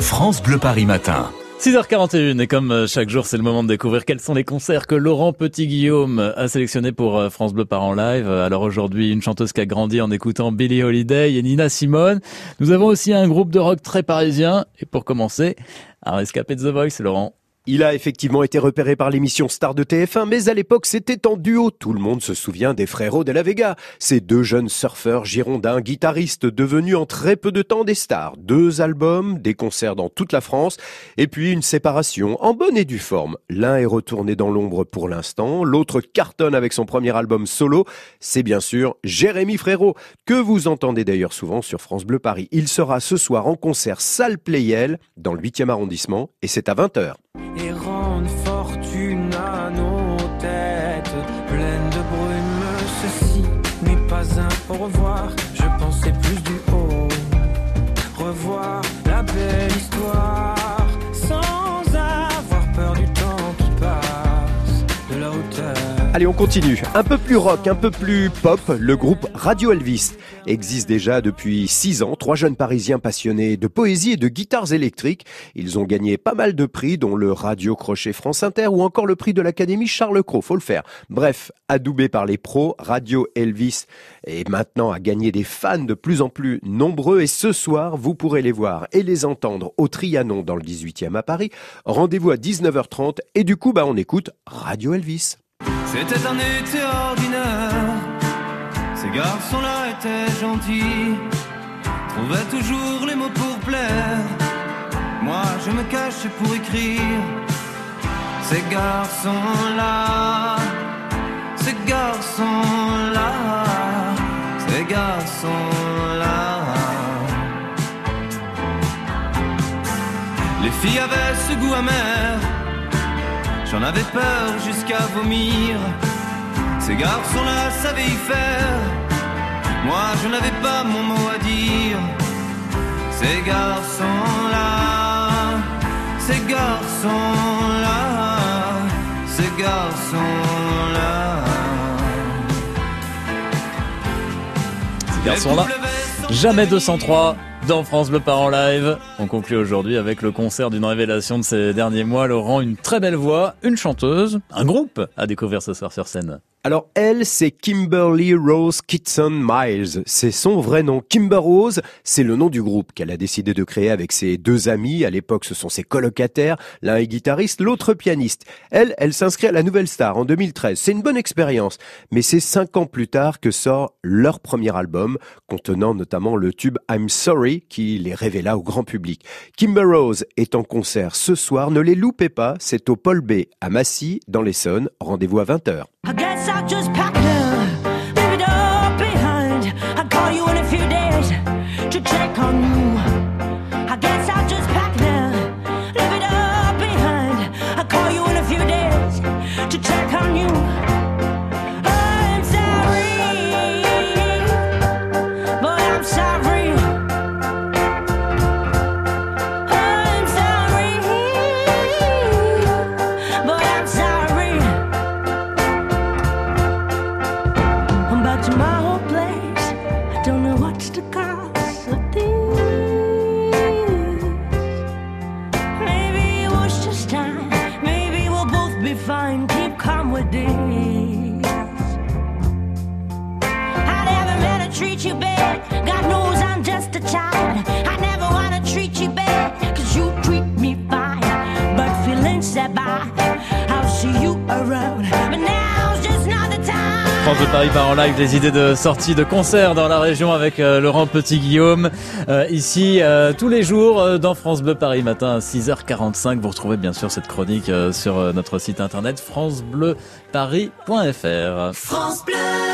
France Bleu Paris Matin. 6h41 et comme euh, chaque jour c'est le moment de découvrir quels sont les concerts que Laurent Petit-Guillaume a sélectionnés pour euh, France Bleu Par en live. Alors aujourd'hui une chanteuse qui a grandi en écoutant Billie Holiday et Nina Simone. Nous avons aussi un groupe de rock très parisien et pour commencer un rescapé de The Voice Laurent. Il a effectivement été repéré par l'émission Star de TF1, mais à l'époque c'était en duo. Tout le monde se souvient des frérots de la Vega. Ces deux jeunes surfeurs girondins, guitaristes, devenus en très peu de temps des stars. Deux albums, des concerts dans toute la France, et puis une séparation en bonne et due forme. L'un est retourné dans l'ombre pour l'instant, l'autre cartonne avec son premier album solo. C'est bien sûr Jérémy Frérot, que vous entendez d'ailleurs souvent sur France Bleu Paris. Il sera ce soir en concert salle Playel dans le 8e arrondissement, et c'est à 20h et rendre fortune à nos têtes pleines de brume. Ceci n'est pas un au revoir, Allez, on continue. Un peu plus rock, un peu plus pop, le groupe Radio Elvis existe déjà depuis six ans. Trois jeunes parisiens passionnés de poésie et de guitares électriques. Ils ont gagné pas mal de prix, dont le Radio Crochet France Inter ou encore le prix de l'Académie Charles Cros. Faut le faire. Bref, adoubé par les pros, Radio Elvis est maintenant à gagner des fans de plus en plus nombreux et ce soir, vous pourrez les voir et les entendre au Trianon dans le 18e à Paris. Rendez-vous à 19h30 et du coup, bah, on écoute Radio Elvis. C'était un été ordinaire. Ces garçons-là étaient gentils, trouvaient toujours les mots pour plaire. Moi, je me cachais pour écrire. Ces garçons-là, ces garçons-là, ces garçons-là. Les filles avaient ce goût amer J'en avais peur jusqu'à vomir. Ces garçons-là savaient y faire. Moi, je n'avais pas mon mot à dire. Ces garçons-là, ces garçons-là, ces garçons-là. Ces garçons-là. Jamais 203 dans France Bleu Par en live. On conclut aujourd'hui avec le concert d'une révélation de ces derniers mois. Laurent, une très belle voix, une chanteuse, un groupe à découvrir ce soir sur scène. Alors elle, c'est Kimberly Rose Kitson Miles. C'est son vrai nom. Kimber Rose, c'est le nom du groupe qu'elle a décidé de créer avec ses deux amis. À l'époque, ce sont ses colocataires. L'un est guitariste, l'autre pianiste. Elle, elle s'inscrit à la Nouvelle Star en 2013. C'est une bonne expérience. Mais c'est cinq ans plus tard que sort leur premier album, contenant notamment le tube I'm Sorry, qui les révéla au grand public. Kimber Rose est en concert ce soir. Ne les loupez pas. C'est au Paul B à Massy, dans l'Essonne. Rendez-vous à 20h. I guess I'll just packed days. I never meant to treat you bad. France de Paris par en live les idées de sortie de concert dans la région avec euh, Laurent Petit-Guillaume. Euh, ici, euh, tous les jours dans France Bleu Paris matin à 6h45. Vous retrouvez bien sûr cette chronique sur notre site internet francebleuparis.fr. France Bleu